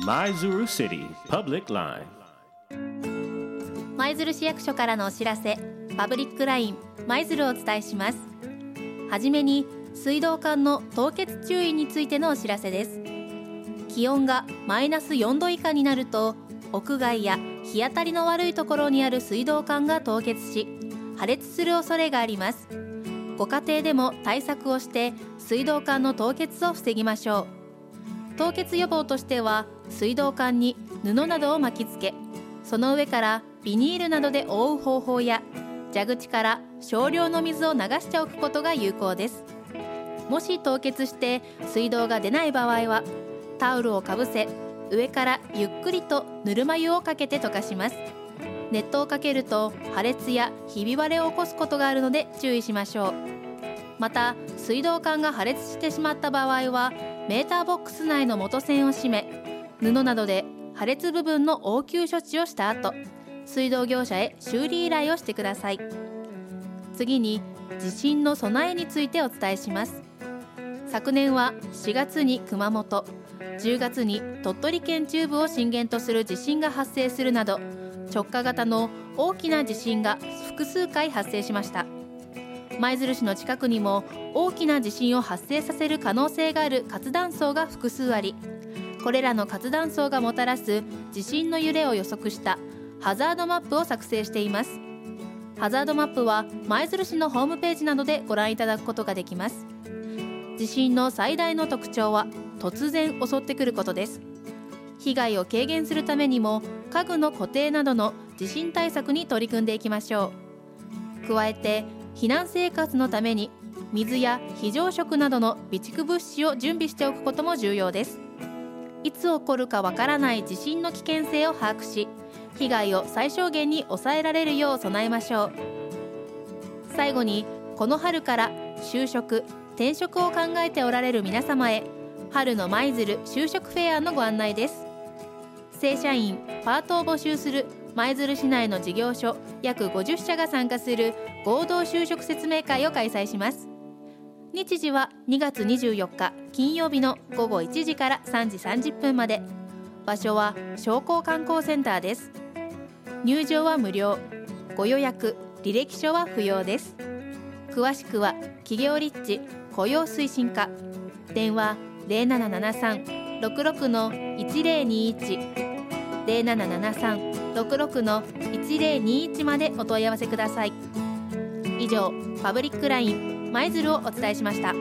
舞鶴 City Public Line. 舞鶴市役所からのお知らせパブリックライン舞鶴をお伝えします。はじめに水道管の凍結注意についてのお知らせです。気温がマイナス4度以下になると屋外や日当たりの悪いところにある水道管が凍結し破裂する恐れがあります。ご家庭でも対策をして水道管の凍結を防ぎましょう。凍結予防としては水道管に布などを巻きつけその上からビニールなどで覆う方法や蛇口から少量の水を流しておくことが有効です。もし凍結して水道が出ない場合はタオルをかぶせ上からゆっくりとぬるま湯をかけて溶かします。熱湯をかけると破裂やひび割れを起こすことがあるので注意しましょう。また水道管が破裂してしまった場合はメーターボックス内の元栓を締め布などで破裂部分の応急処置をした後水道業者へ修理依頼をしてください。次に地震の備えについてお伝えします。昨年は4月に熊本10月に鳥取県中部を震源とする地震が発生するなど直下型の大きな地震が複数回発生しました。舞鶴市の近くにも大きな地震を発生させる可能性がある活断層が複数ありこれらの活断層がもたらす地震の揺れを予測したハザードマップを作成しています。ハザードマップは舞鶴市のホームページなどでご覧いただくことができます。地震の最大の特徴は突然襲ってくることです。被害を軽減するためにも家具の固定などの地震対策に取り組んでいきましょう。加えて避難生活のために水や非常食などの備蓄物資を準備しておくことも重要です。いつ起こるかわからない地震の危険性を把握し被害を最小限に抑えられるよう備えましょう。最後にこの春から就職転職を考えておられる皆様へ春の舞鶴就職フェアのご案内です。正社員パートを募集する舞鶴市内の事業所約50社が参加する合同就職説明会を開催します。日時は2月24日金曜日の午後1時から3時30分まで。場所は商工観光センターです。入場は無料。ご予約履歴書は不要です。詳しくは企業立地雇用推進課。電話0773-66-1021 0773 66の1021までお問い合わせください。以上パブリックライン舞鶴をお伝えしました。